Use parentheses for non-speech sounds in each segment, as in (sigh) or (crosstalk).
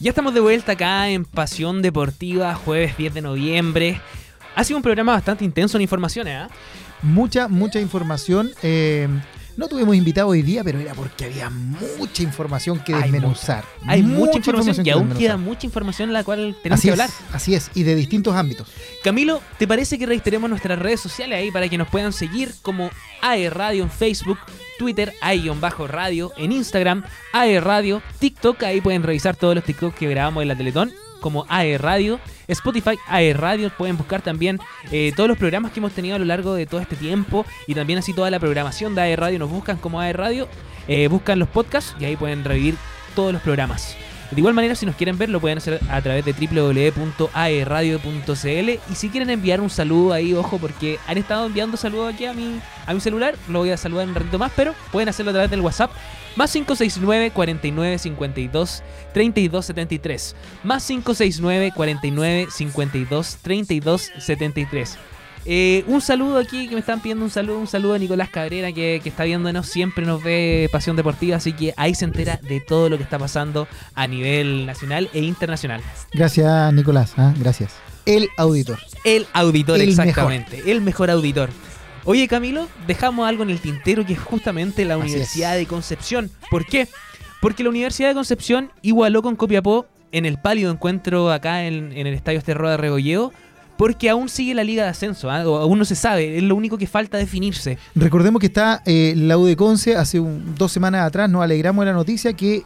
Ya estamos de vuelta acá en Pasión Deportiva, jueves 10 de noviembre. Ha sido un programa bastante intenso en informaciones, ¿ah? Mucha, mucha información. Eh, no tuvimos invitado hoy día, pero era porque había mucha información que Hay desmenuzar. Hay mucha, información, y que aún queda mucha información en la cual tenemos Así que es, hablar. así es, y de distintos ámbitos. Camilo, ¿te parece que registremos nuestras redes sociales ahí para que nos puedan seguir como AE Radio en Facebook, Twitter, AE-radio, en Instagram, AE Radio, TikTok, ahí pueden revisar todos los TikTok que grabamos en la Teletón, como AE Radio, Spotify, AE Radio, pueden buscar también eh, todos los programas que hemos tenido a lo largo de todo este tiempo y también así toda la programación de AE Radio, nos buscan como AE Radio, eh, buscan los podcasts y ahí pueden revivir todos los programas. De igual manera, si nos quieren ver, lo pueden hacer a través de www.aeradio.cl. Y si quieren enviar un saludo ahí, ojo, porque han estado enviando saludos aquí a mi, a mi celular, lo voy a saludar en un ratito más, pero pueden hacerlo a través del WhatsApp. Más 569 49 52 32 73. Más 569 49 52 32 73. Eh, un saludo aquí que me están pidiendo un saludo, un saludo a Nicolás Cabrera que, que está viéndonos, siempre nos ve Pasión Deportiva, así que ahí se entera de todo lo que está pasando a nivel nacional e internacional. Gracias, Nicolás. ¿ah? Gracias. El auditor. El auditor, El exactamente, el mejor auditor. Oye Camilo, dejamos algo en el tintero que es justamente la Universidad de Concepción. ¿Por qué? Porque la Universidad de Concepción igualó con Copiapó en el pálido encuentro acá en, en el Estadio Esterroa de Regolleo, porque aún sigue la Liga de Ascenso, ¿ah? Aún no se sabe, es lo único que falta definirse. Recordemos que está eh, la U de Conce, hace un- dos semanas atrás nos alegramos de la noticia que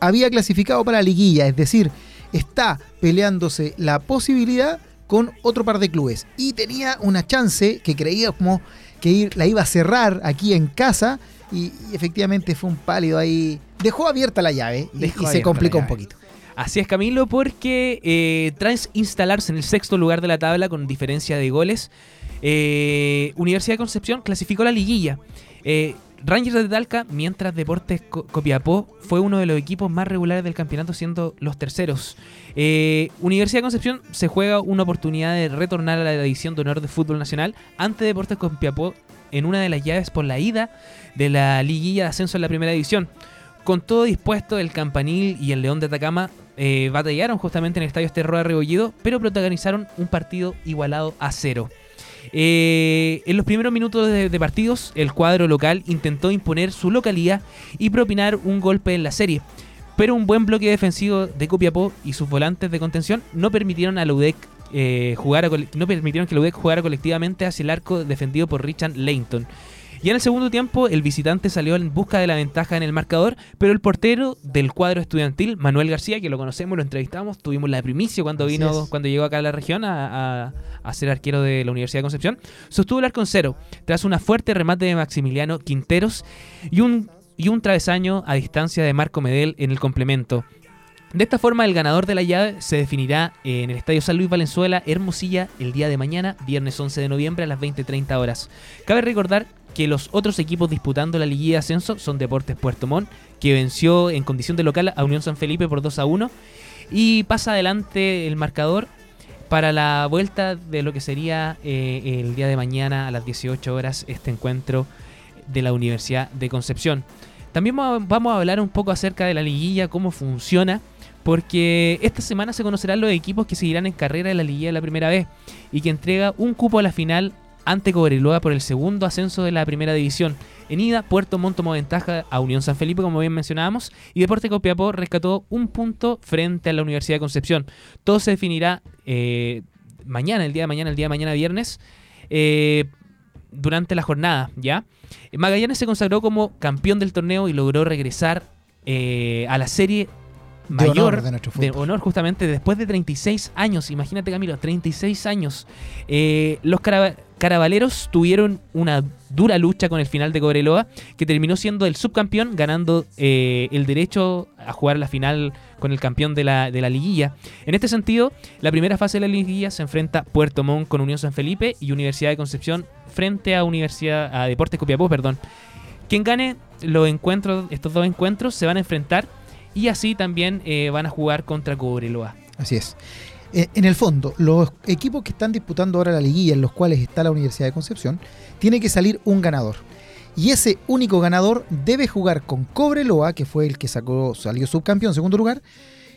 había clasificado para la liguilla, es decir, está peleándose la posibilidad con otro par de clubes y tenía una chance que creíamos que ir- la iba a cerrar aquí en casa y, y efectivamente fue un pálido ahí, dejó abierta la llave y, y se complicó un poquito. Así es, Camilo, porque eh, tras instalarse en el sexto lugar de la tabla con diferencia de goles, eh, Universidad de Concepción clasificó la liguilla. Eh, Rangers de Talca, mientras Deportes Co- Copiapó fue uno de los equipos más regulares del campeonato, siendo los terceros. Eh, Universidad de Concepción se juega una oportunidad de retornar a la edición de honor de fútbol nacional ante Deportes Copiapó en una de las llaves por la ida de la liguilla de ascenso en la primera división. Con todo dispuesto, el Campanil y el León de Atacama eh, batallaron justamente en el Estadio Esterroa de Rebollido, pero protagonizaron un partido igualado a cero. Eh, en los primeros minutos de, partidos, el cuadro local intentó imponer su localidad y propinar un golpe en la serie. Pero un buen bloque defensivo de Copiapó y sus volantes de contención no permitieron a la eh, jugar no permitieron que la UDEC jugara colectivamente hacia el arco defendido por Richard Leighton. Y en el segundo tiempo, el visitante salió en busca de la ventaja en el marcador, pero el portero del cuadro estudiantil, Manuel García, que lo conocemos, lo entrevistamos, tuvimos la primicia cuando Así vino, es. cuando llegó acá a la región a, a- a ser arquero de la Universidad de Concepción, sostuvo el arco en cero, tras una fuerte remate de Maximiliano Quinteros y un, y un travesaño a distancia de Marco Medel en el complemento. De esta forma, el ganador de la llave se definirá en el Estadio San Luis Valenzuela, Hermosilla, el día de mañana, viernes 11 de noviembre a las 20.30 horas. Cabe recordar que los otros equipos disputando la liguilla de ascenso son Deportes Puerto Montt, que venció en condición de local a Unión San Felipe por 2 a 1, y pasa adelante el marcador para la vuelta de lo que sería eh, el día de mañana a las 18 horas este encuentro de la Universidad de Concepción. También va- vamos a hablar un poco acerca de la liguilla, cómo funciona, porque esta semana se conocerán los equipos que seguirán en carrera de la liguilla la primera vez y que entrega un cupo a la final ante Cobreloa por el segundo ascenso de la primera división. En ida, Puerto Montt tomó ventaja a Unión San Felipe, como bien mencionábamos, y Deporte Copiapó rescató un punto frente a la Universidad de Concepción. Todo se definirá eh, mañana, el día de mañana, el día de mañana viernes, eh, durante la jornada, ¿ya? Magallanes se consagró como campeón del torneo y logró regresar eh, a la serie De mayor honor de nuestro de honor justamente después de 36 años. Imagínate Camilo, 36 años. Eh, los carabaleros tuvieron una dura lucha con el final de Cobreloa, que terminó siendo el subcampeón, ganando eh, el derecho a jugar la final con el campeón de la, de la liguilla. En este sentido, la primera fase de la liguilla se enfrenta Puerto Montt con Unión San Felipe y Universidad de Concepción frente a Universidad a Deportes Copiapó, perdón. Quien gane los encuentros, estos dos encuentros, se van a enfrentar y así también eh, van a jugar contra Cobreloa. Así es. Eh, en el fondo, los equipos que están disputando ahora la liguilla, en los cuales está la Universidad de Concepción, tiene que salir un ganador. Y ese único ganador debe jugar con Cobreloa, que fue el que sacó, salió subcampeón en segundo lugar,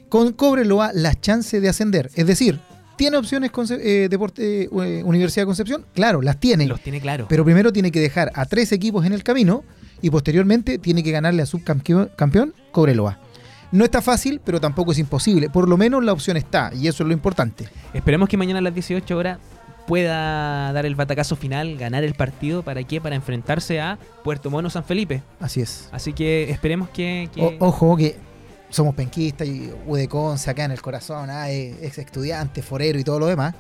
con Cobreloa las chances de ascender. Es decir, ¿tiene opciones eh, Deporte, eh, Universidad de Concepción? Claro, las tiene. Los tiene claro. Pero primero tiene que dejar a tres equipos en el camino y posteriormente tiene que ganarle a subcampeón campeón, Cobreloa. No está fácil, pero tampoco es imposible. Por lo menos la opción está y eso es lo importante. Esperemos que mañana a las 18 horas pueda dar el batacazo final, ganar el partido. ¿Para qué? Para enfrentarse a Puerto Mono San Felipe. Así es. Así que esperemos que. ojo, que somos penquistas y Udeconce acá en el corazón, ah, ex estudiante, forero y todo lo demás.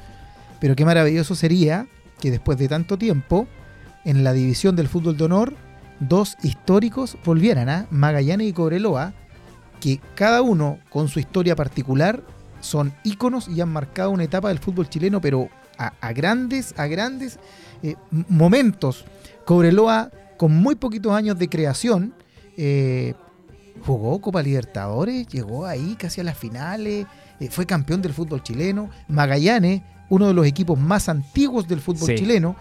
Pero qué maravilloso sería que después de tanto tiempo, en la división del fútbol de honor, dos históricos volvieran a Magallanes y Cobreloa, que cada uno con su historia particular son íconos y han marcado una etapa del fútbol chileno, pero a, grandes, a grandes eh, momentos. Cobreloa, con muy poquitos años de creación, eh, jugó Copa Libertadores, llegó ahí casi a las finales, eh, fue campeón del fútbol chileno. Magallanes, uno de los equipos más antiguos del fútbol chileno,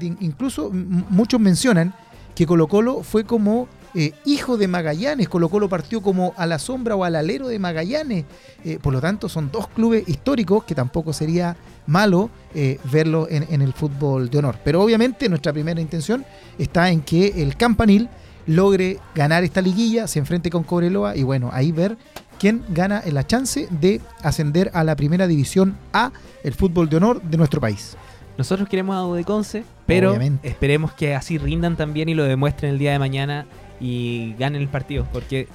incluso muchos mencionan que Colo Colo fue como eh, hijo de Magallanes, Colo Colo partió como a la sombra o al alero de Magallanes, eh, por lo tanto son dos clubes históricos que tampoco sería malo eh, verlo en, en, el fútbol de honor. Pero obviamente nuestra primera intención está en que el campanil logre ganar esta liguilla, se enfrente con Cobreloa y bueno, ahí ver quién gana la chance de ascender a la primera división A, el fútbol de honor de nuestro país. Nosotros queremos a Udeconce, pero esperemos que así rindan también y lo demuestren el día de mañana y ganen el partido, porque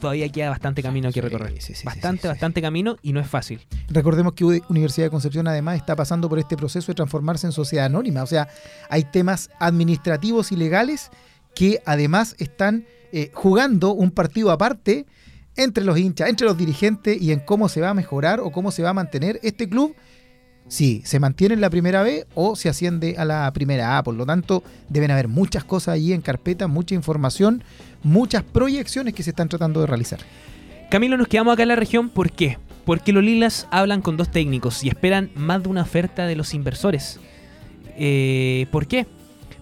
todavía queda bastante camino que recorrer. bastante, bastante camino y no es fácil. Recordemos que Universidad de Concepción además está pasando por este proceso de transformarse en sociedad anónima. O sea, hay temas administrativos y legales que además están eh, jugando un partido aparte entre los hinchas, entre los dirigentes y en cómo se va a mejorar o cómo se va a mantener este club si se mantiene en la primera B o se asciende a la primera A. Por lo tanto, deben haber muchas cosas allí en carpeta, mucha información, muchas proyecciones que se están tratando de realizar. Camilo, nos quedamos acá en la región, ¿por qué? Porque los Lilas hablan con dos técnicos y esperan más de una oferta de los inversores. Eh, ¿Por qué?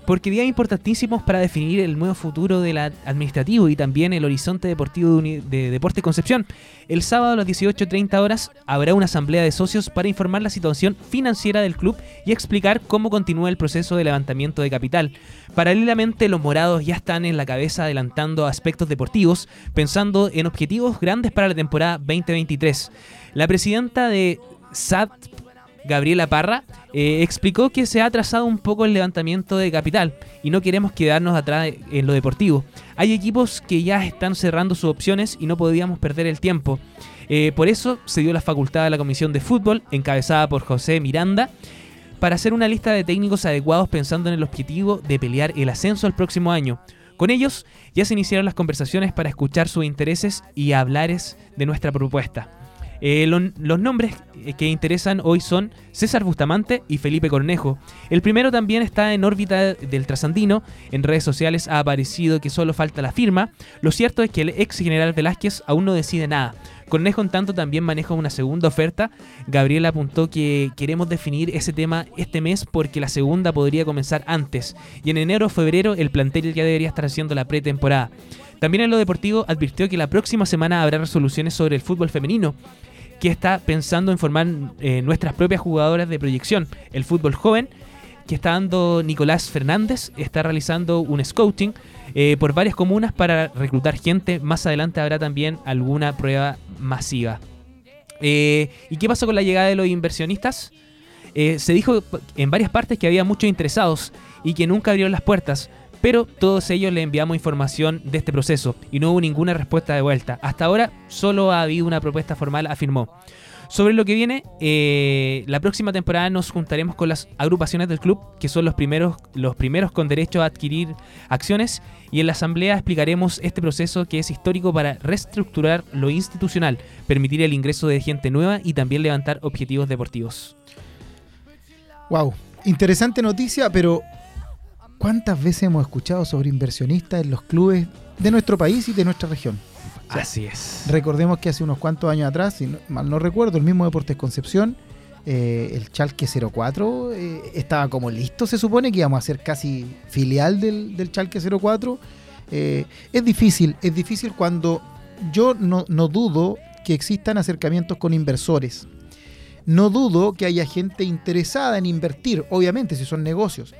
Porque días importantísimos para definir el nuevo futuro del administrativo y también el horizonte deportivo de, Deporte Concepción. El sábado a las 18.30 horas habrá una asamblea de socios para informar la situación financiera del club y explicar cómo continúa el proceso de levantamiento de capital. Paralelamente, los morados ya están en la cabeza adelantando aspectos deportivos, pensando en objetivos grandes para la temporada 2023. La presidenta de SAT Gabriela Parra, eh, explicó que se ha atrasado un poco el levantamiento de capital y no queremos quedarnos atrás en lo deportivo. Hay equipos que ya están cerrando sus opciones y no podíamos perder el tiempo. Eh, por eso se dio la facultad a la Comisión de Fútbol, encabezada por José Miranda, para hacer una lista de técnicos adecuados pensando en el objetivo de pelear el ascenso el próximo año. Con ellos ya se iniciaron las conversaciones para escuchar sus intereses y hablares de nuestra propuesta. Eh, los nombres que interesan hoy son César Bustamante y Felipe Cornejo. El primero también está en órbita del trasandino. En redes sociales ha aparecido que solo falta la firma. Lo cierto es que el ex general Velázquez aún no decide nada. Cornejo, en tanto, también maneja una segunda oferta. Gabriel apuntó que queremos definir ese tema este mes porque la segunda podría comenzar antes. Y en enero o febrero el plantel ya debería estar haciendo la pretemporada. También en lo deportivo advirtió que la próxima semana habrá resoluciones sobre el fútbol femenino que está pensando en formar eh, nuestras propias jugadoras de proyección. El fútbol joven que está dando Nicolás Fernández está realizando un scouting eh, por varias comunas para reclutar gente. Más adelante habrá también alguna prueba masiva. Eh, ¿Y qué pasó con la llegada de los inversionistas? se dijo en varias partes que había muchos interesados y que nunca abrieron las puertas pero todos ellos le enviamos información de este proceso y no hubo ninguna respuesta de vuelta. Hasta ahora solo ha habido una propuesta formal, afirmó. Sobre lo que viene, eh, la próxima temporada nos juntaremos con las agrupaciones del club, que son los primeros, los primeros con derecho a adquirir acciones, y en la asamblea explicaremos este proceso que es histórico para reestructurar lo institucional, permitir el ingreso de gente nueva y también levantar objetivos deportivos. Wow, interesante noticia, pero ¿Cuántas veces hemos escuchado sobre inversionistas en los clubes de nuestro país y de nuestra región? Así es. Recordemos que hace unos cuantos años atrás, si mal no recuerdo, el mismo Deportes Concepción, eh, el Chalque 04, eh, estaba como listo, se supone que íbamos a ser casi filial del, del Chalque 04. Eh, es difícil, es difícil cuando yo no, no dudo que existan acercamientos con inversores. No dudo que haya gente interesada en invertir, obviamente, si son negocios.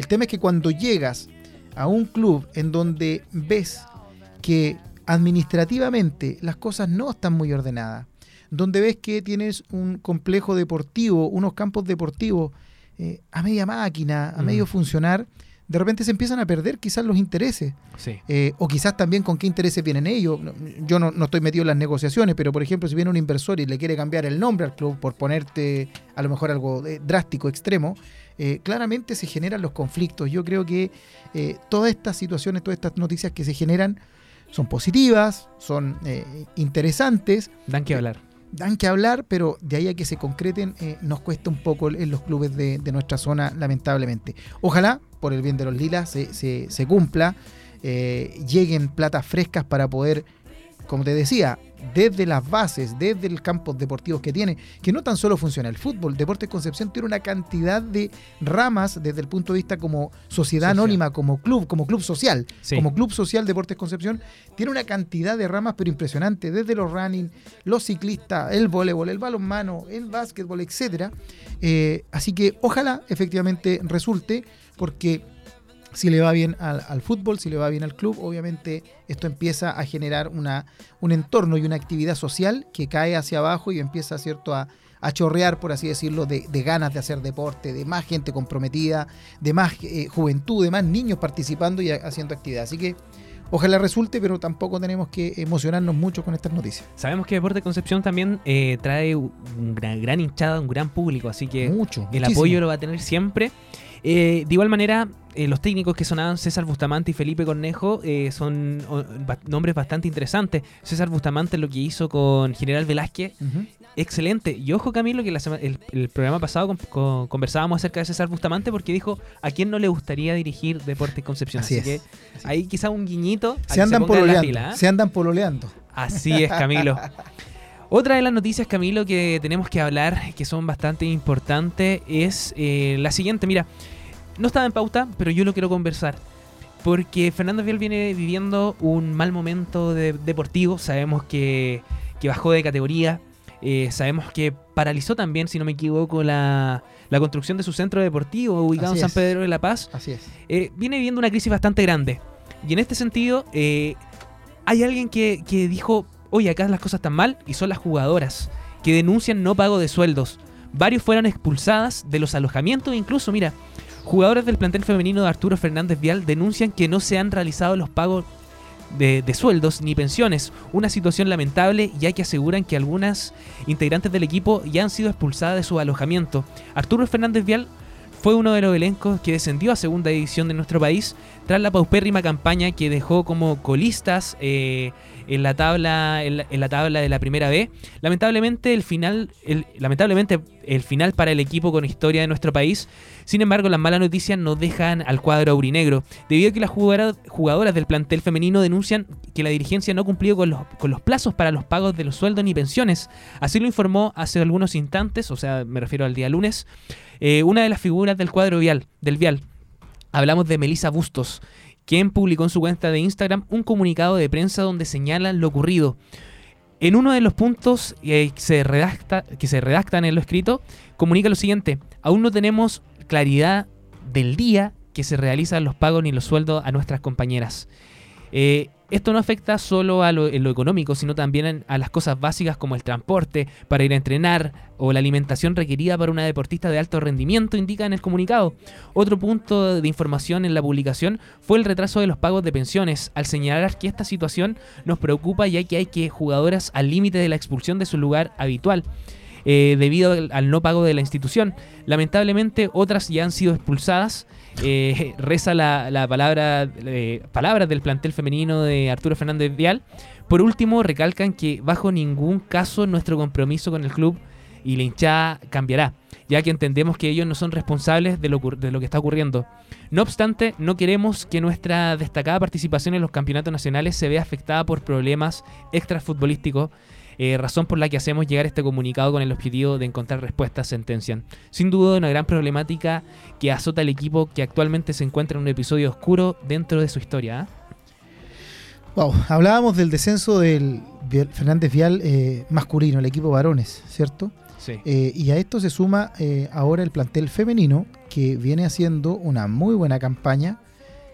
El tema es que cuando llegas a un club en donde ves que administrativamente las cosas no están muy ordenadas, donde ves que tienes un complejo deportivo, unos campos deportivos eh, a media máquina, a medio funcionar, de repente se empiezan a perder quizás los intereses. Eh, o quizás también con qué intereses vienen ellos. Yo no, estoy metido en las negociaciones, pero por ejemplo, si viene un inversor y le quiere cambiar el nombre al club por ponerte a lo mejor algo eh, drástico, extremo, claramente se generan los conflictos. Yo creo que todas estas situaciones, todas estas noticias que se generan son positivas, son interesantes. Dan que hablar dan que hablar, pero de ahí a que se concreten eh, nos cuesta un poco en los clubes de, nuestra zona, lamentablemente. Ojalá, por el bien de los lilas, se, se, cumpla, eh, lleguen platas frescas para poder como te decía, desde las bases, desde el campo deportivos que tiene, que no tan solo funciona el fútbol, Deportes Concepción tiene una cantidad de ramas desde el punto de vista como sociedad anónima, como club, como club social, como club social Deportes Concepción, tiene una cantidad de ramas pero impresionante, desde los running, los ciclistas, el voleibol, el balonmano, el básquetbol, etcétera. Eh, así que ojalá efectivamente resulte, porque si le va bien al, fútbol, si le va bien al club, obviamente esto empieza a generar una, un entorno y una actividad social que cae hacia abajo y empieza ¿cierto? A, chorrear, por así decirlo, de, ganas de hacer deporte, de más gente comprometida, de más eh, juventud, de más niños participando y haciendo actividad. Así que ojalá resulte, pero tampoco tenemos que emocionarnos mucho con estas noticias. Sabemos que Deporte Concepción también eh, trae una gran hinchada, un gran público, así que mucho, el apoyo lo va a tener siempre. Eh, de igual manera, eh, los técnicos que sonaban César Bustamante y Felipe Cornejo eh, son nombres bastante interesantes. César Bustamante lo que hizo con General Velázquez, excelente. Y ojo Camilo, que el, programa pasado conversábamos acerca de César Bustamante porque dijo a quién no le gustaría dirigir Deportes Concepción. Así, que ahí quizá un guiñito. Se andan, pololeando, se andan pololeando. Así es, Camilo. (laughs) Otra de las noticias, Camilo, que tenemos que hablar, que son bastante importantes, es eh, la siguiente. Mira, no estaba en pauta, pero yo lo quiero conversar. Porque Fernando Vial viene viviendo un mal momento deportivo. Sabemos que, bajó de categoría. Eh, sabemos que paralizó también, si no me equivoco, la, construcción de su centro deportivo ubicado en San Pedro de la Paz. Así es. Eh, viene viviendo una crisis bastante grande. Y en este sentido, hay alguien que, que dijo, oye, acá las cosas están mal, y son las jugadoras, que denuncian no pago de sueldos. Varios fueron expulsadas de los alojamientos, incluso, mira, jugadores del plantel femenino de Arturo Fernández Vial denuncian que no se han realizado los pagos de, sueldos ni pensiones, una situación lamentable ya que aseguran que algunas integrantes del equipo ya han sido expulsadas de su alojamiento. Arturo Fernández Vial fue uno de los elencos que descendió a segunda división de nuestro país tras la paupérrima campaña que dejó como colistas eh, en la tabla en la, tabla de la primera B. Lamentablemente el final el, lamentablemente el final para el equipo con historia de nuestro país. Sin embargo, las malas noticias no dejan al cuadro aurinegro, debido a que las jugadoras, del plantel femenino denuncian que la dirigencia no cumplió con los, con los plazos para los pagos de los sueldos ni pensiones. Así lo informó hace algunos instantes, o sea, me refiero al día lunes, eh, una de las figuras del cuadro vial, del vial. Hablamos de Melissa Bustos, quien publicó en su cuenta de Instagram un comunicado de prensa donde señalan lo ocurrido. En uno de los puntos eh, que, se redacta, que se redactan en lo escrito, comunica lo siguiente, aún no tenemos claridad del día que se realizan los pagos ni los sueldos a nuestras compañeras. Eh, esto no afecta solo a lo, en lo económico, sino también a las cosas básicas como el transporte para ir a entrenar o la alimentación requerida para una deportista de alto rendimiento, indica en el comunicado. Otro punto de información en la publicación fue el retraso de los pagos de pensiones, al señalar que esta situación nos preocupa ya que hay que jugadoras al límite de la expulsión de su lugar habitual. Eh, debido al no pago de la institución. Lamentablemente otras ya han sido expulsadas eh, (laughs) reza la, palabra eh, palabras del plantel femenino de Arturo Fernández Vial. Por último, recalcan que bajo ningún caso nuestro compromiso con el club y la hinchada cambiará, ya que entendemos que ellos no son responsables de lo, de lo que está ocurriendo. No obstante, no queremos que nuestra destacada participación en los campeonatos nacionales se vea afectada por problemas extrafutbolísticos eh, razón por la que hacemos llegar este comunicado con el objetivo de encontrar respuestas, sentencian. Sin duda, una gran problemática que azota al equipo que actualmente se encuentra en un episodio oscuro dentro de su historia. ¿ah? Wow, hablábamos del descenso del Fernández Vial eh, masculino, el equipo varones, ¿cierto? Sí. Eh, y a esto se suma eh, ahora el plantel femenino, que viene haciendo una muy buena campaña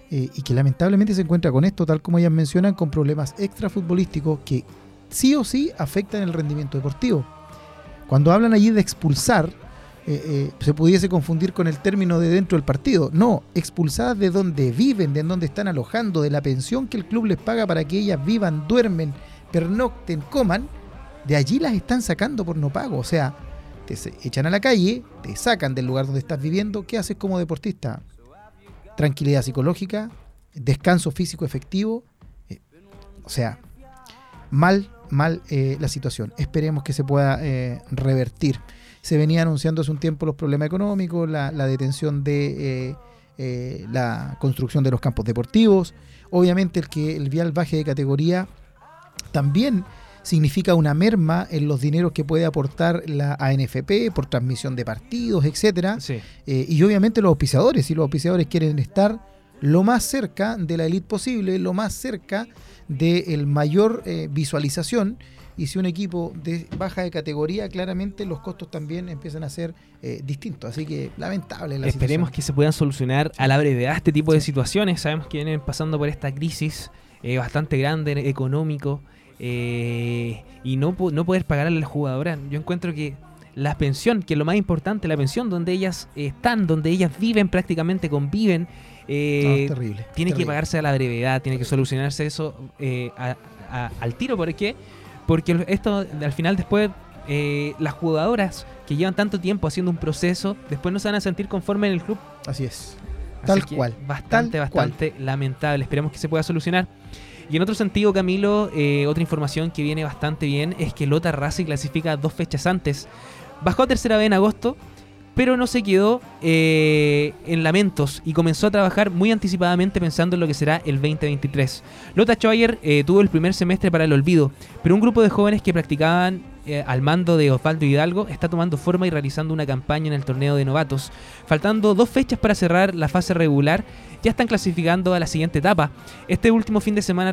y que lamentablemente se encuentra con esto, tal como ellas mencionan, con problemas extrafutbolísticos que sí o sí afectan el rendimiento deportivo. Cuando hablan allí de expulsar, eh, eh, se pudiese confundir con el término de dentro del partido. No, expulsadas de donde viven, de donde están alojando, de la pensión que el club les paga para que ellas vivan, duermen, pernocten, coman, de allí las están sacando por no pago. O sea, te echan a la calle, te sacan del lugar donde estás viviendo. ¿Qué haces como deportista? Tranquilidad psicológica, descanso físico efectivo. eh, o sea, mal, mal eh, la situación. Esperemos que se pueda eh, revertir. Se venía anunciando hace un tiempo los problemas económicos, la, la detención de eh, la construcción de los campos deportivos. Obviamente el que el vial baje de categoría también significa una merma en los dineros que puede aportar la ANFP por transmisión de partidos, etcétera. Sí. Y obviamente los auspiciadores, si los auspiciadores quieren estar lo más cerca de la elite posible, lo más cerca de el mayor eh, visualización. Y si un equipo de baja de categoría, claramente los costos también empiezan a ser eh, distintos. Así que lamentable la Esperemos situación. que se puedan solucionar a la brevedad este tipo de situaciones. Sabemos que vienen pasando por esta crisis eh, bastante grande, económico, eh, y no, no poder pagar a las jugadoras. Yo encuentro que la pensión, que es lo más importante, la pensión donde ellas están, donde ellas viven prácticamente, conviven, eh, es terrible. tiene que pagarse a la brevedad, tiene que solucionarse eso eh, a- a- al tiro. ¿Por qué? Porque esto al final después eh, las jugadoras que llevan tanto tiempo haciendo un proceso, después no se van a sentir conformes en el club. Así es. Así Tal cual, Bastante, tal cual. bastante lamentable. Esperemos que se pueda solucionar. Y en otro sentido, Camilo, eh, otra información que viene bastante bien es que Lota Racing clasifica dos fechas antes. Bajó a tercera vez en agosto, pero no se quedó eh, en lamentos y comenzó a trabajar muy anticipadamente pensando en lo que será el 2023. Lota Schwager eh, tuvo el primer semestre para el olvido, pero un grupo de jóvenes que practicaban eh, al mando de Osvaldo Hidalgo está tomando forma y realizando una campaña en el torneo de novatos. Faltando dos fechas para cerrar la fase regular, ya están clasificando a la siguiente etapa. Este último fin de semana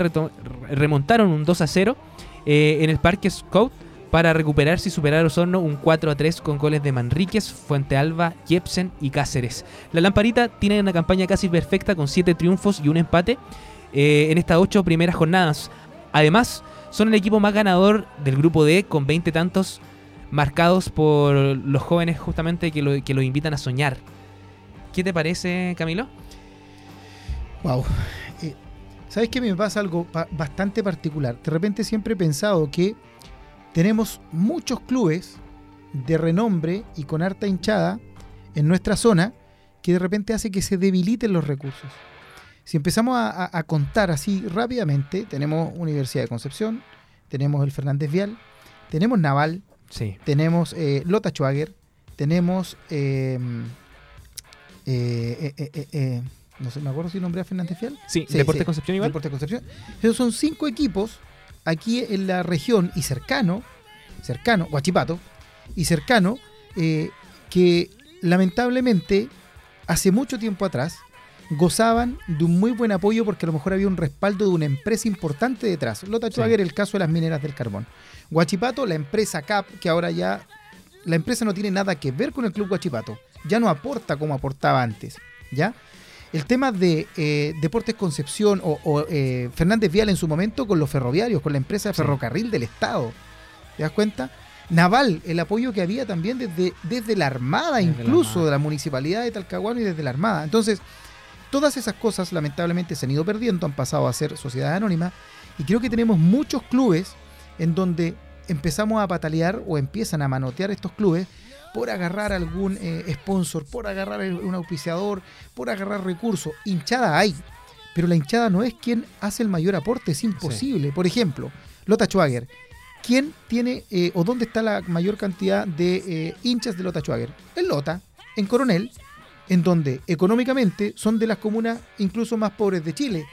remontaron un 2 a 0 eh, en el Parque Scout para recuperarse y superar Osorno un 4 a 3 con goles de Manríquez, Fuente Alba, Jepsen y Cáceres. La Lamparita tiene una campaña casi perfecta con 7 triunfos y un empate eh, en estas 8 primeras jornadas. Además, son el equipo más ganador del grupo D con 20 tantos marcados por los jóvenes justamente que lo, que invitan a soñar. ¿Qué te parece, Camilo? Wow. Eh, ¿Sabes qué? Me pasa algo bastante particular. De repente siempre he pensado que tenemos muchos clubes de renombre y con harta hinchada en nuestra zona que de repente hace que se debiliten los recursos. Si empezamos a, a- a contar así rápidamente, tenemos Universidad de Concepción, tenemos el Fernández Vial, tenemos Naval, Sí. tenemos eh, Lota Schwager, tenemos. eh, eh, eh, eh, no sé, me acuerdo si nombré a Fernández Fiel. Sí, Sí, Deportes sí. Concepción igual. Deportes Concepción. Esos son cinco equipos aquí en la región y cercano, cercano, Guachipato, y cercano, eh, que lamentablemente hace mucho tiempo atrás gozaban de un muy buen apoyo porque a lo mejor había un respaldo de una empresa importante detrás. Lota Sí. Schwager, el caso de las mineras del carbón. Guachipato, la empresa CAP, que ahora ya la empresa no tiene nada que ver con el club Guachipato. Ya no aporta como aportaba antes. ¿Ya? El tema de eh, Deportes Concepción o, o, eh, Fernández Vial en su momento con los ferroviarios, con la empresa de ferrocarril del Estado. ¿Te das cuenta? Naval, el apoyo que había también desde, desde la Armada, Desde la incluso Armada. de la municipalidad de Talcahuano y desde la Armada. Entonces, todas esas cosas lamentablemente se han ido perdiendo, han pasado a ser sociedades anónimas y creo que tenemos muchos clubes en donde empezamos a patalear o empiezan a manotear estos clubes por agarrar algún eh, sponsor, por agarrar un auspiciador, por agarrar recursos. Hinchada hay, pero la hinchada no es quien hace el mayor aporte, es imposible. Por ejemplo, Lota Schwager. ¿Quién tiene eh, o dónde está la mayor cantidad de eh, hinchas de Lota Schwager? En Lota, en Coronel, en donde económicamente son de las comunas incluso más pobres de Chile.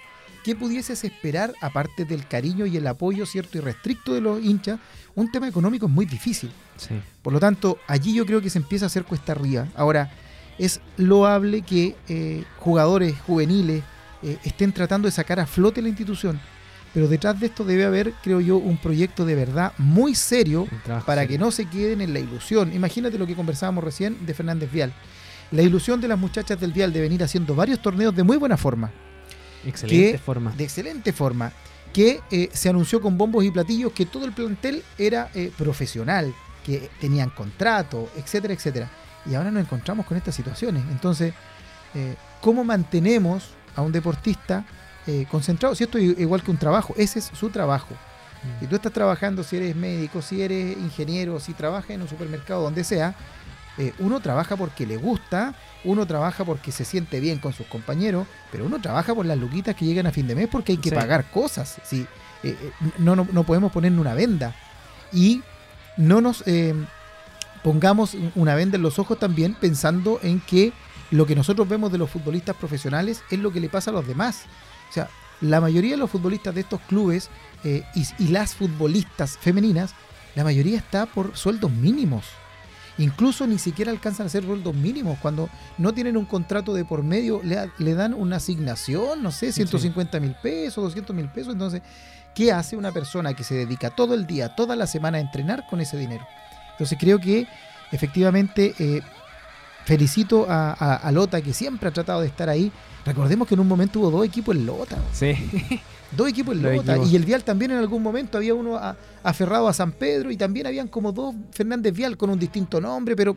¿Qué pudieses esperar, aparte del cariño y el apoyo cierto y restricto de los hinchas? Un tema económico es muy difícil. Sí. Por lo tanto, allí yo creo que se empieza a hacer cuesta arriba. Ahora, es loable que eh, jugadores juveniles eh, estén tratando de sacar a flote la institución. pero detrás de esto debe haber, creo yo, un proyecto de verdad muy serio para serio. que no se queden en la ilusión. Imagínate lo que conversábamos recién de Fernández Vial. La ilusión de las muchachas del Vial de venir haciendo varios torneos de muy buena forma, Excelente que- forma. de excelente forma, que eh, se anunció con bombos y platillos que todo el plantel era eh, profesional, que tenían contrato, etcétera, etcétera. Y ahora nos encontramos con estas situaciones. Entonces, eh, ¿cómo mantenemos a un deportista eh, concentrado? Si esto es igual que un trabajo, ese es su trabajo. Si tú estás trabajando, si eres médico, si eres ingeniero, si trabajas en un supermercado, donde sea, eh, uno trabaja porque le gusta, uno trabaja porque se siente bien con sus compañeros, pero uno trabaja por las luquitas que llegan a fin de mes porque hay que Sí. pagar cosas. ¿sí? Eh, eh, no, no, no podemos ponerle una venda. Y no nos eh, pongamos una venda en los ojos también pensando en que lo que nosotros vemos de los futbolistas profesionales es lo que le pasa a los demás. O sea, la mayoría de los futbolistas de estos clubes eh, y, y las futbolistas femeninas, la mayoría está por sueldos mínimos. Incluso ni siquiera alcanzan a ser sueldos mínimos. Cuando no tienen un contrato de por medio, le, le dan una asignación, no sé, 150 mil pesos, 200 mil pesos. Entonces, ¿qué hace una persona que se dedica todo el día, toda la semana a entrenar con ese dinero? Entonces, creo que efectivamente eh, felicito a, a- a Lota, que siempre ha tratado de estar ahí. Recordemos que en un momento hubo dos equipos en Lota. Sí. (laughs) Dos equipos en Lota. equipos. Y el Vial también en algún momento había uno a- aferrado a San Pedro y también habían como dos Fernández Vial con un distinto nombre, pero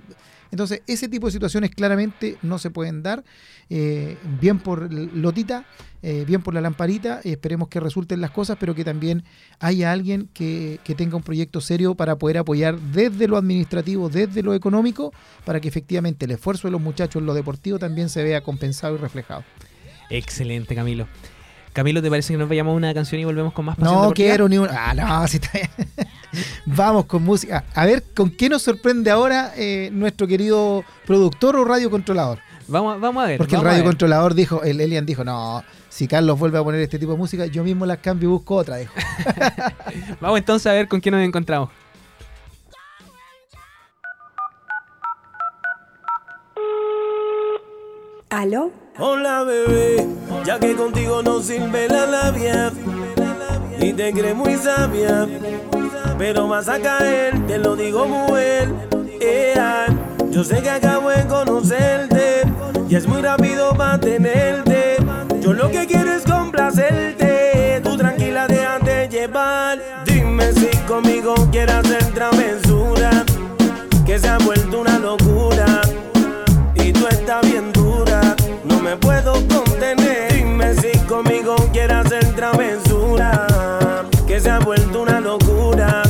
entonces ese tipo de situaciones claramente no se pueden dar. Eh, bien por Lotita, eh, bien por la lamparita, esperemos que resulten las cosas, pero que también haya alguien que, que tenga un proyecto serio para poder apoyar desde lo administrativo, desde lo económico, para que efectivamente el esfuerzo de los muchachos en lo deportivo también se vea compensado y reflejado. Excelente, Camilo. Camilo, ¿te parece que nos vayamos a una canción y volvemos con más pasión No deportiva? quiero ni una. Ah, no, (laughs) sí está bien. Vamos con música. A ver, ¿con qué nos sorprende ahora eh, nuestro querido productor o radiocontrolador? Vamos, vamos a ver. Porque el radiocontrolador dijo, el Elian dijo, no, si Carlos vuelve a poner este tipo de música, yo mismo las cambio y busco otra, dijo. (laughs) Vamos entonces a ver con quién nos encontramos. ¿Aló? Hola bebé, ya que contigo no sirve la labia y te crees muy sabia, pero vas a caer, te lo digo bien. Ea, yo sé que acabo de conocerte y es muy rápido para tenerte. Yo lo que quiero es complacerte, tú tranquila déjate llevar. Dime si conmigo quieres hacer travesura, que se ha vuelto una locura me puedo contener. Dime si conmigo quieres hacer travesura, que se ha vuelto una locura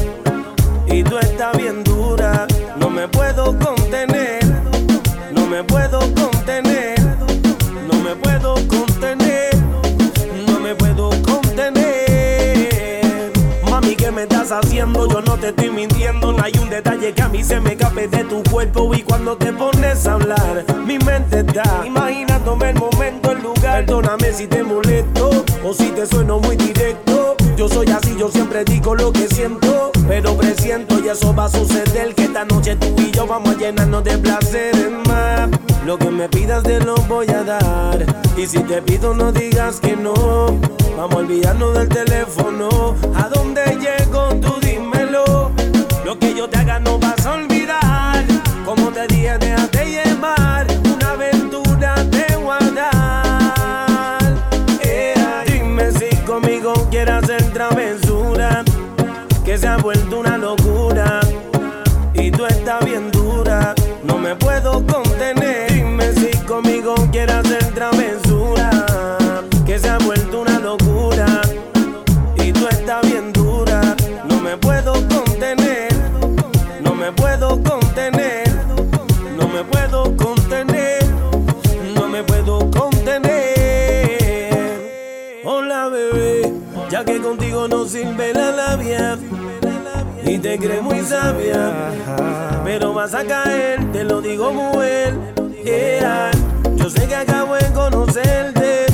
y tú estás bien dura, no me puedo contener, no me puedo contener, no me puedo contener, no me puedo contener. Mami, ¿qué me estás haciendo? Yo no te estoy mintiendo. No hay un detalle que a mí se me escape de tu cuerpo. Y cuando te pones a hablar, mi mente está el Perdóname si te molesto o si te sueno muy directo. Yo soy así, yo siempre digo lo que siento. Pero presiento y eso va a suceder. Que esta noche tú y yo vamos a llenarnos de placeres más. Lo que me pidas te lo voy a dar. Y si te pido, no digas que no. Vamos a olvidarnos del teléfono. Te crees muy sabia, pero vas a caer, te lo digo bien. Ea, yo sé que acabo de conocerte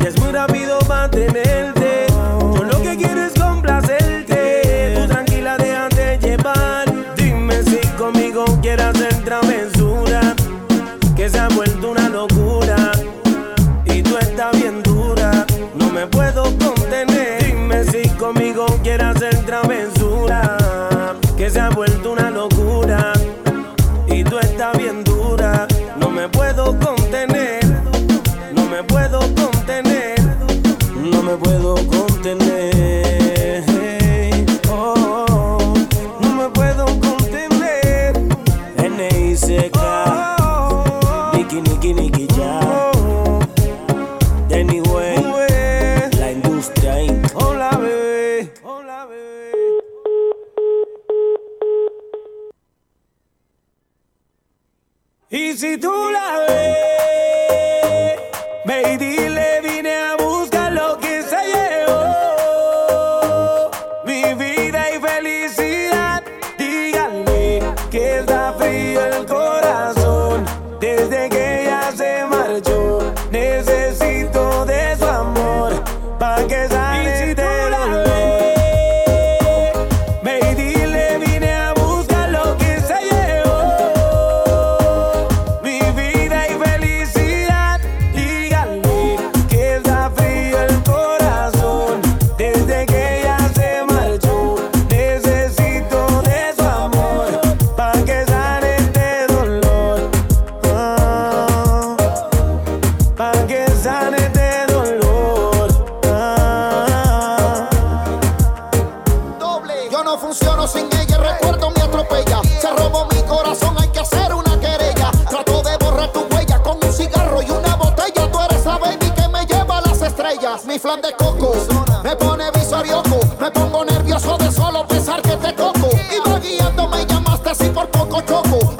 y es muy rápido para tenerte. Yo lo que quiero es complacerte, tú tranquila déjate llevar. Dime si conmigo quieres Cause I would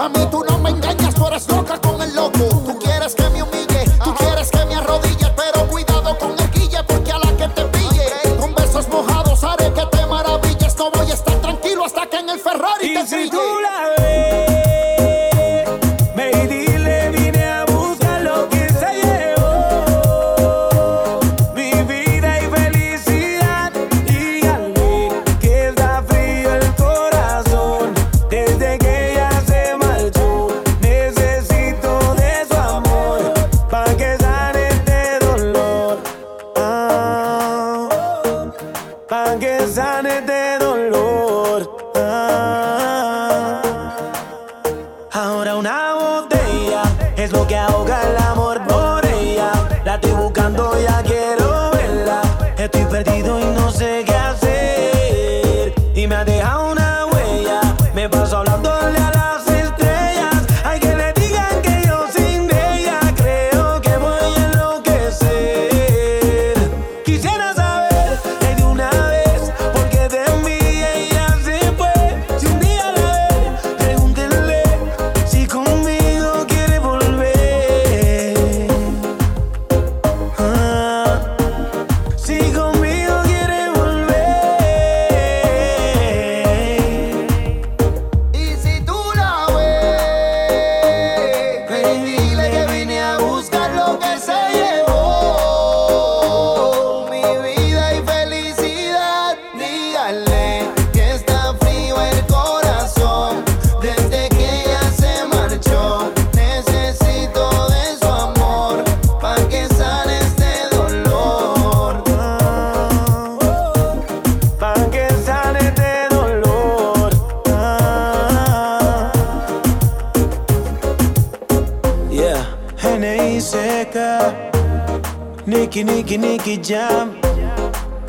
Mami, tú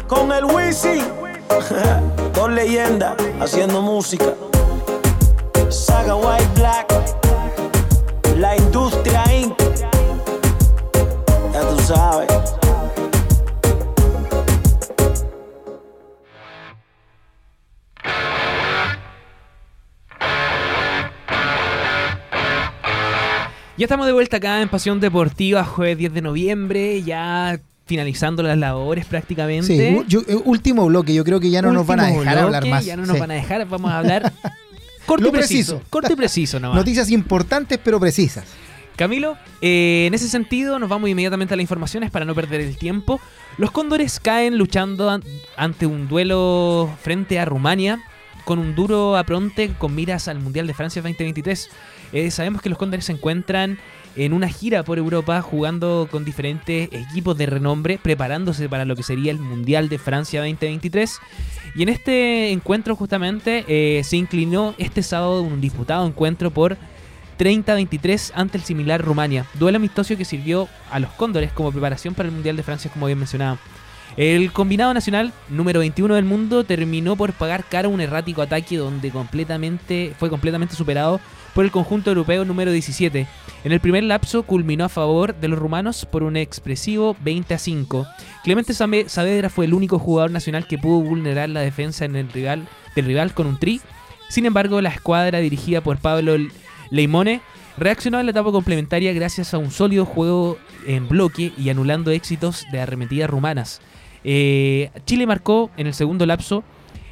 Con el Wisi. (laughs) Dos leyendas haciendo música. Saga White Black. La Industria Inc. Ya tú sabes. Ya estamos de vuelta acá en Pasión Deportiva, jueves 10 de noviembre, ya finalizando las labores prácticamente. Sí, eh, último bloque, yo creo que ya no nos van a dejar hablar más. Ya no nos van a dejar, vamos a hablar (laughs) corto y preciso. Corto y preciso nomás. Noticias importantes pero precisas. Camilo, eh, en ese sentido nos vamos inmediatamente a las informaciones para no perder el tiempo. Los cóndores caen luchando ante un duelo frente a Rumania con un duro apronte con miras al Mundial de Francia 2023. Eh, sabemos que los cóndores se encuentran en una gira por Europa jugando con diferentes equipos de renombre, preparándose para lo que sería el Mundial de Francia 2023. Y en este encuentro justamente eh, se inclinó este sábado un disputado encuentro por 30-23 ante el similar Rumania, duelo amistoso que sirvió a los Cóndores como preparación para el Mundial de Francia, como bien mencionaba. El combinado nacional número 21 del mundo terminó por pagar caro un errático ataque donde completamente fue completamente superado por el conjunto europeo número 17. En el primer lapso culminó a favor de los rumanos por un expresivo 20 a 5. Clemente Saavedra fue el único jugador nacional que pudo vulnerar la defensa del rival con un tri. Sin embargo, la escuadra dirigida por Pablo Leimone reaccionó en la etapa complementaria gracias a un sólido juego en bloque y anulando éxitos de arremetidas rumanas. Eh, Chile marcó en el segundo lapso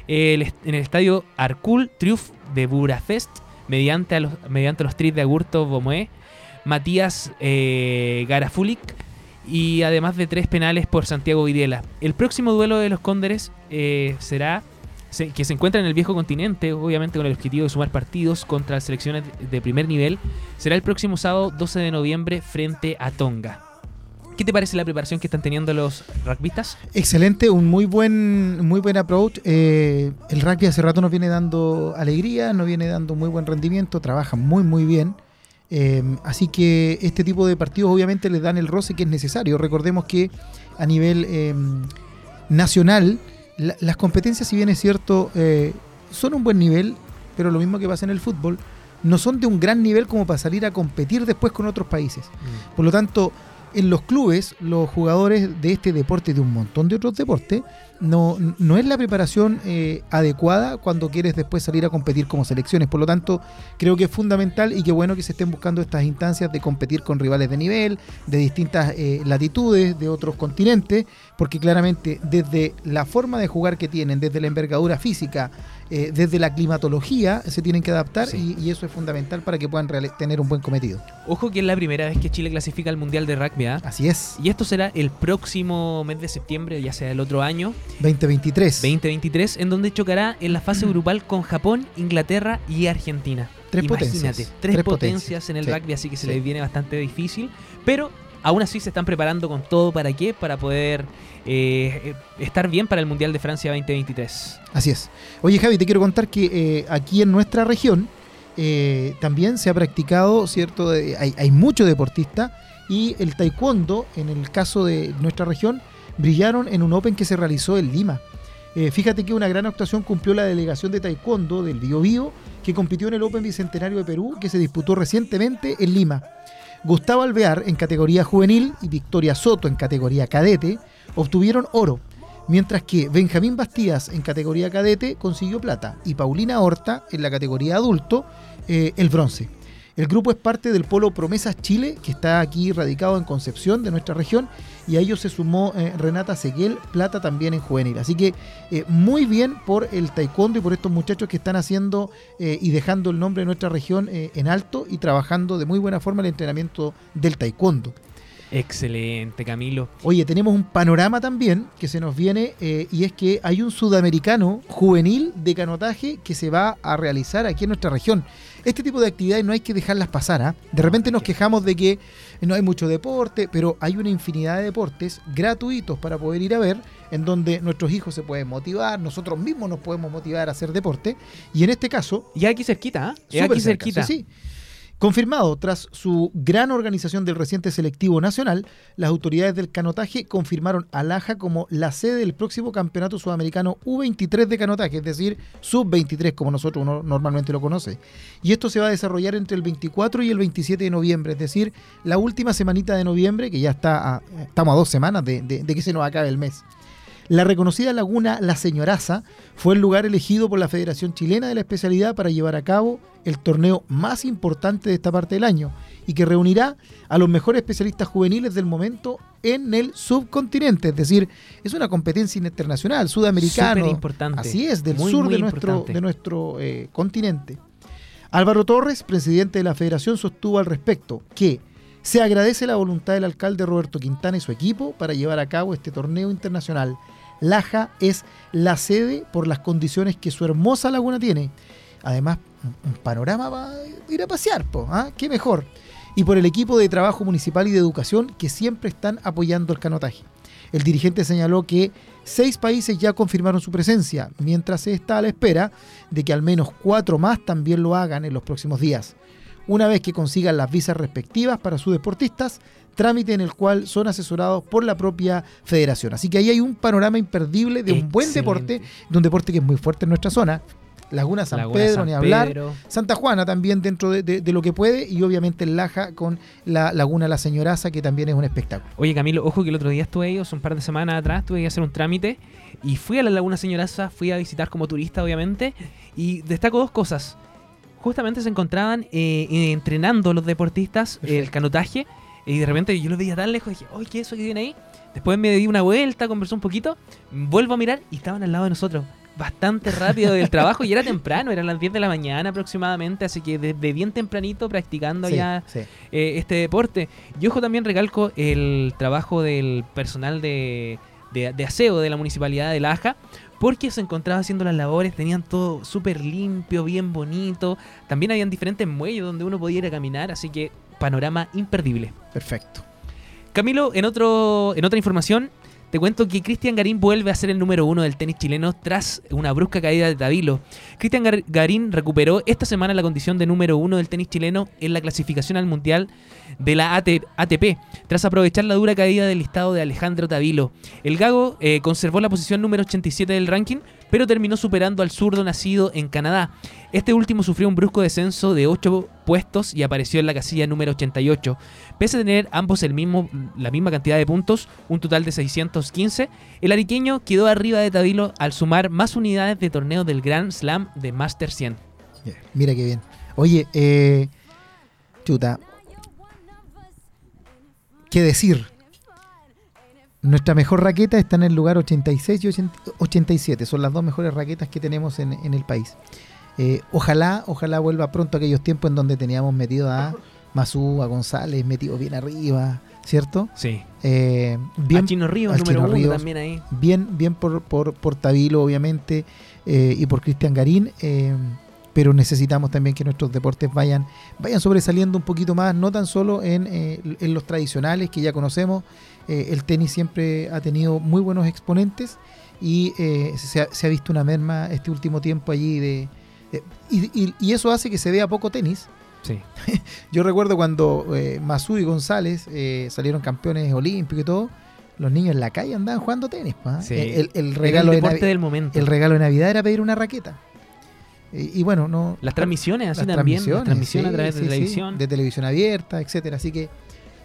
en el estadio Arcul Triumph de Burafest mediante, los, mediante los tris de Agurto Bomoé, Matías eh, Garafulik y además de tres penales por Santiago Videla. El próximo duelo de los Cóndores eh, será que se encuentra en el viejo continente, obviamente con el objetivo de sumar partidos contra selecciones de primer nivel, será el próximo sábado 12 de noviembre frente a Tonga. ¿Qué te parece la preparación que están teniendo los rugbyistas? Excelente, un muy buen, muy buen approach. Eh, el rugby hace rato nos viene dando alegría, nos viene dando muy buen rendimiento, trabaja muy, muy bien. Eh, así que este tipo de partidos obviamente les dan el roce que es necesario. Recordemos que a nivel eh, nacional, las competencias, si bien es cierto, son un buen nivel, pero lo mismo que pasa en el fútbol, no son de un gran nivel como para salir a competir después con otros países. Mm. Por lo tanto, en los clubes, los jugadores de este deporte, de un montón de otros deportes, no, no es la preparación eh, adecuada cuando quieres después salir a competir como selecciones. Por lo tanto, creo que es fundamental y qué bueno que se estén buscando estas instancias de competir con rivales de nivel, de distintas eh, latitudes, de otros continentes, porque claramente desde la forma de jugar que tienen, desde la envergadura física, eh, desde la climatología se tienen que adaptar y, eso es fundamental para que puedan tener un buen cometido. Ojo que es la primera vez que Chile clasifica al Mundial de Rugby. ¿ah? Así es. Y esto será el próximo mes de septiembre, ya sea el otro año. 2023. 2023, en donde chocará en la fase grupal con Japón, Inglaterra y Argentina. Tres Imagínate, potencias. Tres, potencias, en el rugby, así que se les viene bastante difícil. Pero aún así se están preparando con todo para qué, para poder eh, estar bien para el Mundial de Francia 2023. Así es. Oye Javi, te quiero contar que eh, aquí en nuestra región eh, también se ha practicado, ¿cierto? Hay, hay muchos deportistas y el taekwondo, en el caso de nuestra región, brillaron en un Open que se realizó en Lima. fíjate que una gran actuación cumplió la delegación de taekwondo del Bio Bio, que compitió en el Open Bicentenario de Perú, que se disputó recientemente en Lima. Gustavo Alvear en categoría juvenil y Victoria Soto en categoría cadete obtuvieron oro, mientras que Benjamín Bastías en categoría cadete consiguió plata y Paulina Horta en la categoría adulto eh, el bronce. El grupo es parte del Polo Promesas Chile, que está aquí radicado en Concepción, de nuestra región, y a ellos se sumó eh, Renata Seguel, plata también en juvenil. Así que eh, muy bien por el taekwondo y por estos muchachos que están haciendo y dejando el nombre de nuestra región en alto y trabajando de muy buena forma el entrenamiento del taekwondo. Excelente, Camilo. Oye, tenemos un panorama también que se nos viene eh, y es que hay un sudamericano juvenil de canotaje que se va a realizar aquí en nuestra región. Este tipo de actividades no hay que dejarlas pasar. ¿ah? De repente nos quejamos de que no hay mucho deporte, pero hay una infinidad de deportes gratuitos para poder ir a ver, en donde nuestros hijos se pueden motivar, nosotros mismos nos podemos motivar a hacer deporte. Y en este caso... Y aquí cerquita, ¿eh? aquí cerquita. sí. Confirmado, tras su gran organización del reciente selectivo nacional, las autoridades del canotaje confirmaron a como la sede del próximo campeonato sudamericano U23 de canotaje, es decir, sub-23 como nosotros normalmente lo conoce. Y esto se va a desarrollar entre el 24 y el 27 de noviembre, es decir, la última semanita de noviembre, que ya está estamos a dos semanas de, de que se nos acabe el mes. La reconocida laguna La Señoraza fue el lugar elegido por la Federación Chilena de la Especialidad para llevar a cabo el torneo más importante de esta parte del año y que reunirá a los mejores especialistas juveniles del momento en el subcontinente. Es decir, es una competencia internacional, sudamericana. importante. Así es, del sur de nuestro, de nuestro eh, continente. Álvaro Torres, presidente de la federación, sostuvo al respecto que se agradece la voluntad del alcalde Roberto Quintana y su equipo para llevar a cabo este torneo internacional Laja es la sede por las condiciones que su hermosa laguna tiene. Además, un panorama para ir a pasear, ¿ah? qué mejor. Y por el equipo de trabajo municipal y de educación que siempre están apoyando el canotaje. El dirigente señaló que seis países ya confirmaron su presencia, mientras se está a la espera de que al menos cuatro más también lo hagan en los próximos días. una vez que consigan las visas respectivas para sus deportistas, trámite en el cual son asesorados por la propia federación. Así que ahí hay un panorama imperdible de un buen deporte, de un deporte que es muy fuerte en nuestra zona. Laguna San Laguna Pedro, San ni hablar. Pedro. Santa Juana también dentro de, de- de lo que puede y obviamente el Laja con la Laguna La Señoraza que también es un espectáculo. Oye, Camilo, ojo que el otro día estuve ahí, o sea, un par de semanas atrás, tuve que hacer un trámite y fui a la Laguna Señoraza, fui a visitar como turista, obviamente, y destaco dos cosas. Justamente se encontraban eh, entrenando los deportistas el canotaje y de repente yo los veía tan lejos y dije, oye, ¿qué es eso que viene ahí? Después me di una vuelta, conversé un poquito, vuelvo a mirar y estaban al lado de nosotros. Bastante rápido del trabajo y era temprano, eran las 10 de la mañana aproximadamente, así que desde bien tempranito practicando Sí, ya sí. eh, este deporte. Y ojo también recalco el trabajo del personal de, de- de aseo de la municipalidad de Laja, porque se encontraba haciendo las labores, tenían todo súper limpio, bien bonito. También habían diferentes muelles donde uno podía ir a caminar, así que panorama imperdible. Perfecto. Camilo, en, otro, en otra información, te cuento que Cristian Garín vuelve a ser el número uno del tenis chileno tras una brusca caída de Tabilo. Cristian Gar- Garín recuperó esta semana la condición de número uno del tenis chileno en la clasificación al mundial de la AT ATP, tras aprovechar la dura caída del listado de Alejandro Tabilo. El Gago eh, conservó la posición número 87 del ranking, pero terminó superando al zurdo nacido en Canadá. Este último sufrió un brusco descenso de 8 puestos y apareció en la casilla número 88. Pese a tener ambos el mismo, la misma cantidad de puntos, un total de 615, el ariqueño quedó arriba de Tabilo al sumar más unidades de torneo del Grand Slam de Master 100. Yeah, Mira qué bien. Oye, eh, chuta. ¿Qué decir? Nuestra mejor raqueta está en el lugar 86 y 80 87. Son las dos mejores raquetas que tenemos en, en el país. Eh, ojalá, ojalá vuelva pronto aquellos tiempos en donde teníamos metido a Masú, a González, metido bien arriba, ¿cierto? Sí. Eh, bien, a Chino Ríos, al número Chino uno también ahí. bien, bien por, por, por Tabilo, obviamente, eh, y por Cristian Garín, pero necesitamos también que nuestros deportes vayan, vayan sobresaliendo un poquito más, no tan solo en, en los tradicionales que ya conocemos, el tenis siempre ha tenido muy buenos exponentes y eh, se, ha, se ha visto una merma este último tiempo allí de... de- y, y- y eso hace que se vea poco tenis. Sí. (laughs) Yo recuerdo cuando eh, Masú y González eh, salieron campeones olímpicos y todo, los niños en la calle andaban jugando tenis. Sí. El, regalo el de del momento. el regalo de Navidad era pedir una raqueta. Y, y bueno, no. las transmisiones, así las también. Las transmisiones, transmisiones a través de televisión. de televisión abierta, etcétera. Así que,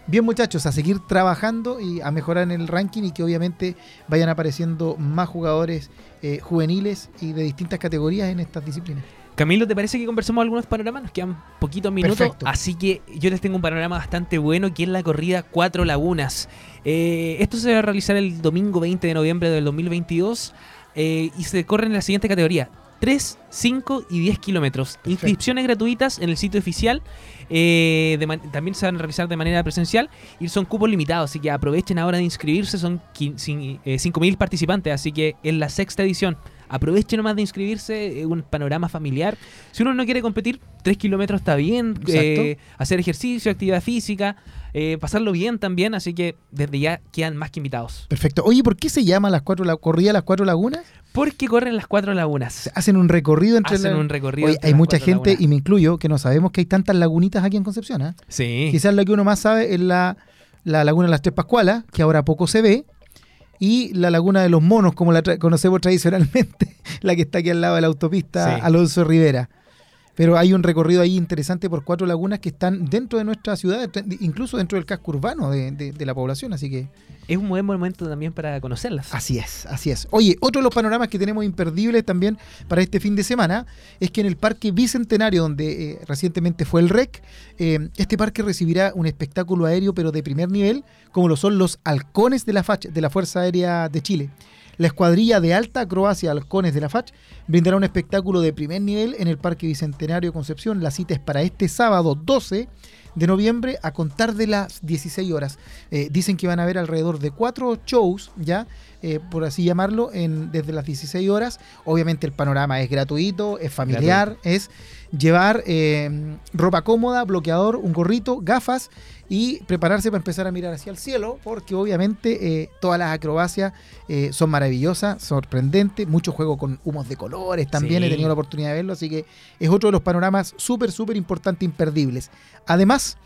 bien, muchachos, a seguir trabajando y a mejorar en el ranking y que obviamente vayan apareciendo más jugadores eh, juveniles y de distintas categorías en estas disciplinas. Camilo, ¿te parece que conversemos algunos panoramas? Nos quedan poquitos minutos, Perfecto. así que yo les tengo un panorama bastante bueno, que es la corrida Cuatro Lagunas. Eh, esto se va a realizar el domingo 20 de noviembre del 2022 eh, y se corre en la siguiente categoría. 3, 5 y 10 kilómetros. Inscripciones gratuitas en el sitio oficial. Eh, de también se van a realizar de manera presencial y son cupos limitados, así que aprovechen ahora de inscribirse. Son quin- cin- eh, 5.000 participantes, así que en la sexta edición. Aprovechen nomás de inscribirse, eh, un panorama familiar. Si uno no quiere competir, 3 kilómetros está bien. Eh, hacer ejercicio, actividad física, eh, pasarlo bien también, así que desde ya quedan más que invitados. Perfecto. Oye, ¿por qué se llama las cuatro, la corrida Las Cuatro Lagunas? Porque corren las cuatro lagunas. Hacen un recorrido entre Hacen la- un recorrido. Oye, entre hay mucha gente, lagunas. y me incluyo, que no sabemos que hay tantas lagunitas aquí en Concepción. ¿ah? Sí. Quizás la que uno más sabe es la, la laguna de las Tres Pascualas, que ahora poco se ve, y la laguna de los monos, como la tra- conocemos tradicionalmente, (laughs) la que está aquí al lado de la autopista Sí. Alonso Rivera. Pero hay un recorrido ahí interesante por cuatro lagunas que están dentro de nuestra ciudad, incluso dentro del casco urbano de, de- de la población. Así que Es un buen momento también para conocerlas. Así es, así es. Oye, otro de los panoramas que tenemos imperdibles también para este fin de semana es que en el Parque Bicentenario, donde eh, recientemente fue el REC, eh, este parque recibirá un espectáculo aéreo, pero de primer nivel, como lo son los halcones de la FACH, de la Fuerza Aérea de Chile. La escuadrilla de alta acrobacia Halcones de la FACH brindará un espectáculo de primer nivel en el Parque Bicentenario Concepción. La cita es para este sábado 12 de noviembre a contar de las 16 horas. Eh, dicen que van a haber alrededor de cuatro shows, ya, eh, por así llamarlo, en, desde las 16 horas. Obviamente el panorama es gratuito, es familiar, es llevar eh, ropa cómoda, bloqueador, un gorrito, gafas y prepararse para empezar a mirar hacia el cielo, porque obviamente eh, todas las acrobacias eh, son maravillosas, sorprendentes, mucho juego con humos de colores, también Sí. he tenido la oportunidad de verlo, así que es otro de los panoramas súper, súper importantes, imperdibles. Además,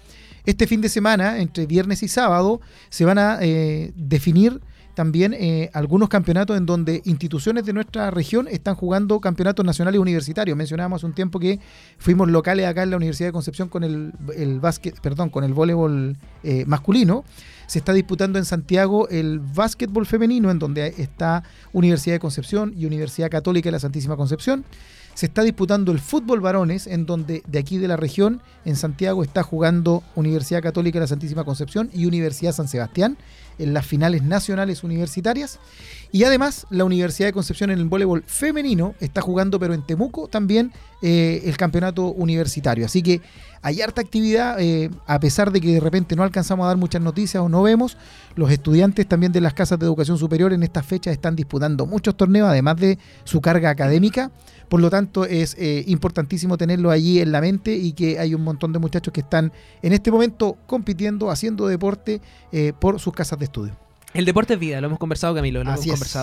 este fin de semana, entre viernes y sábado, se van a eh, definir también eh, algunos campeonatos en donde instituciones de nuestra región están jugando campeonatos nacionales universitarios. Mencionábamos un tiempo que fuimos locales acá en la Universidad de Concepción con el, el básquet, perdón, con el voleibol eh, masculino. Se está disputando en Santiago el básquetbol femenino, en donde está Universidad de Concepción y Universidad Católica de la Santísima Concepción. Se está disputando el fútbol varones, en donde de aquí de la región, en Santiago, está jugando Universidad Católica de la Santísima Concepción y Universidad San Sebastián en las finales nacionales universitarias. Y además, la Universidad de Concepción en el voleibol femenino está jugando, pero en Temuco también, eh, el campeonato universitario. Así que hay harta actividad, eh, a pesar de que de repente no alcanzamos a dar muchas noticias o no vemos, los estudiantes también de las casas de educación superior en estas fechas están disputando muchos torneos, además de su carga académica. Por lo tanto, es eh, importantísimo tenerlo allí en la mente y que hay un montón de muchachos que están en este momento compitiendo, haciendo deporte eh, por sus casas de estudio. El deporte es vida, lo hemos conversado, Camilo, lo Así hemos es.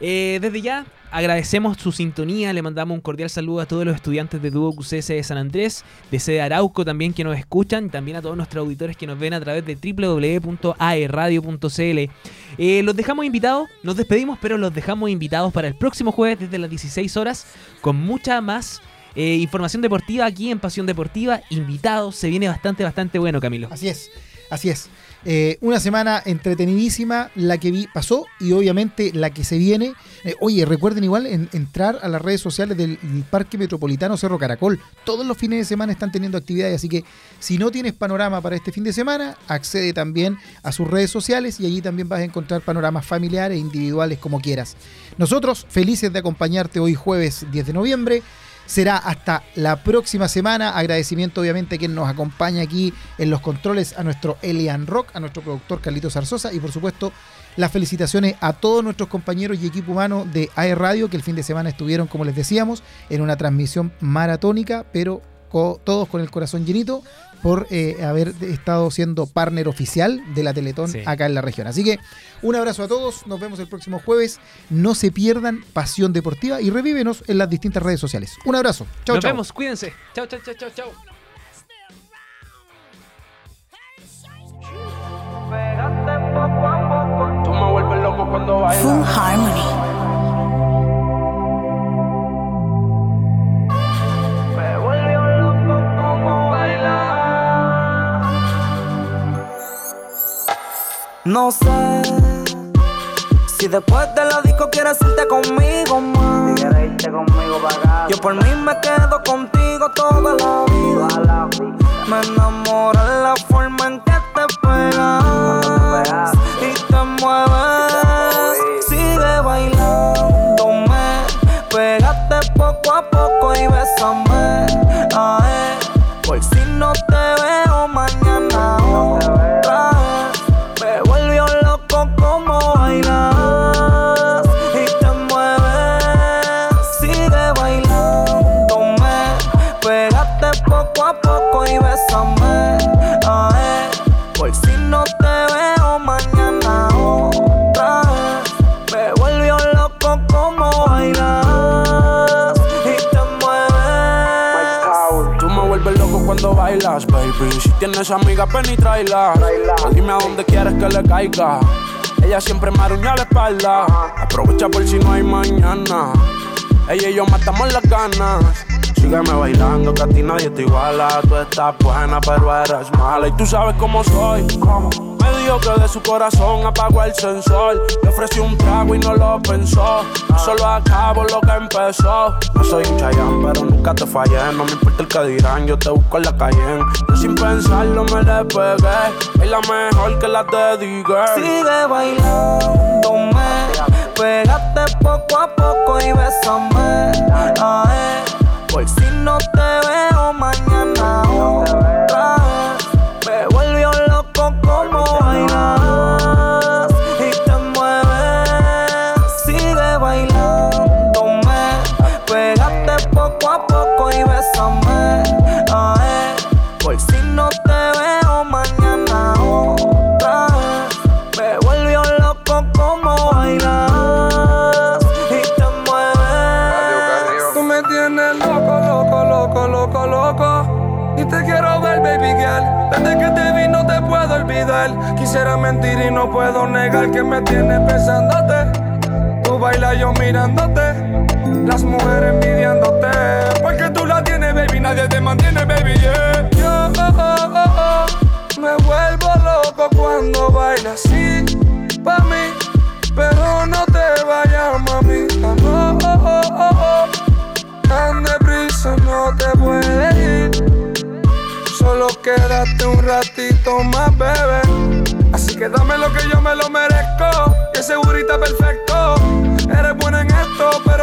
Eh, desde ya agradecemos su sintonía, le mandamos un cordial saludo a todos los estudiantes de Duo QCS de San Andrés, de sede Arauco también que nos escuchan, y también a todos nuestros auditores que nos ven a través de www.aerradio.cl. Eh, los dejamos invitados, nos despedimos, pero los dejamos invitados para el próximo jueves desde las 16 horas con mucha más eh, información deportiva aquí en Pasión Deportiva. Invitados, se viene bastante, bastante bueno, Camilo. Así es, así es. Eh, una semana entretenidísima, la que vi pasó y obviamente la que se viene. Eh, oye, recuerden igual en- entrar a las redes sociales del, del Parque Metropolitano Cerro Caracol. Todos los fines de semana están teniendo actividades, así que si no tienes panorama para este fin de semana, accede también a sus redes sociales y allí también vas a encontrar panoramas familiares e individuales como quieras. Nosotros felices de acompañarte hoy jueves 10 de noviembre. Será hasta la próxima semana. Agradecimiento obviamente a quien nos acompaña aquí en los controles, a nuestro Elian Rock, a nuestro productor Carlitos Zarzosa y por supuesto las felicitaciones a todos nuestros compañeros y equipo humano de AE Radio que el fin de semana estuvieron, como les decíamos, en una transmisión maratónica, pero co- todos con el corazón llenito por eh, haber estado siendo partner oficial de la Teletón Sí. acá en la región. Así que un abrazo a todos, nos vemos el próximo jueves. No se pierdan Pasión Deportiva y revívenos en las distintas redes sociales. Un abrazo. Chao, Nos chao. vemos, cuídense. Chao, chao, chao, chao, chao. Full Harmony. No sé si después de la disco quieres irte conmigo más. quieres irte conmigo para. Yo por mí me quedo contigo toda la vida. a la vida. Me enamora la forma en que te pegas y te mueves. Sigue bailándome, pégate poco a poco y bésame. Si tienes amiga, ven y. Dime a dónde quieres que le caiga. Ella siempre me arruña la espalda. Aprovecha por si no hay mañana. Ella y yo matamos las ganas. Sígueme bailando, que a ti nadie te iguala. Tú estás buena, pero eres mala. Y tú sabes cómo soy. Dijo que de su corazón apagó el sensor. Le ofrecí un trago y no lo pensó. Yo solo acabo lo que empezó. No soy un chayán, pero nunca te fallé. No me importa el que dirán, yo te busco en la calle. Yo sin pensarlo me le pegué. Es la mejor que la dediqué. Sigue bailándome, pégate poco a poco y bésame. Ay, por si no te veo mañana bésame, ae, por si no te veo mañana otra vez. Me volvió loco como bailas y te mueves. Tú me tienes loco, loco, loco, loco, loco. Y te quiero ver, baby girl. Desde que te vi no te puedo olvidar. Quisiera mentir y no puedo negar que me tienes pensándote. Tú bailas yo mirándote, las mujeres envidiándote Baby. Nadie te mantiene, baby. Yeah. Yo oh, oh, oh, me vuelvo loco cuando bailas así. Pa' mí. Pero no te vayas, mamita. No, oh, oh, oh, oh. Tan deprisa no te puedes ir. Solo quédate un ratito más, bebé. Así que dame lo que yo me lo merezco. Que segurita perfecto.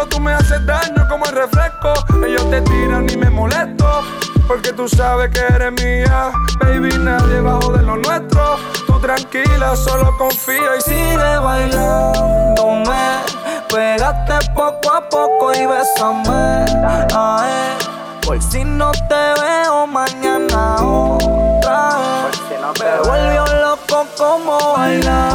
Pero tú me haces daño como el refresco. Ellos te tiran y me molesto. Porque tú sabes que eres mía. Baby, nadie bajo de lo nuestro. Tú tranquila, solo confía y sigue bailándome. Pégate poco a poco y bésame. Ay. Por si no te veo mañana otra vez. Me volvió loco como bailas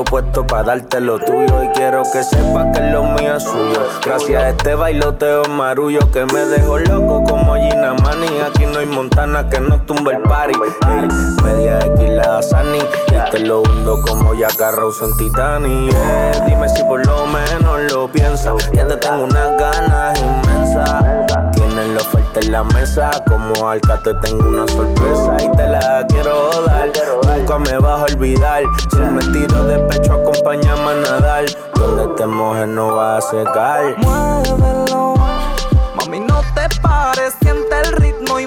fluyo, puesto para darte lo tuyo. Y quiero que sepas que lo mío es suyo. Gracias a este bailoteo marullo que me dejó loco como Gina Mani. Aquí no hay montana que no tumbe el party. Ey, media X la Sani. Y te lo hundo como ya Rose en Titanic. Dime si por lo menos lo piensas. Ya te tengo unas ganas inmensas. La oferta en la mesa. Como Alca te tengo una sorpresa y te la quiero dar. Nunca me vas a olvidar. Si me tiro de pecho, acompáñame a nadar. Donde te mojes no vas a secar. Muévelo, mami, no te pares, siente el ritmo y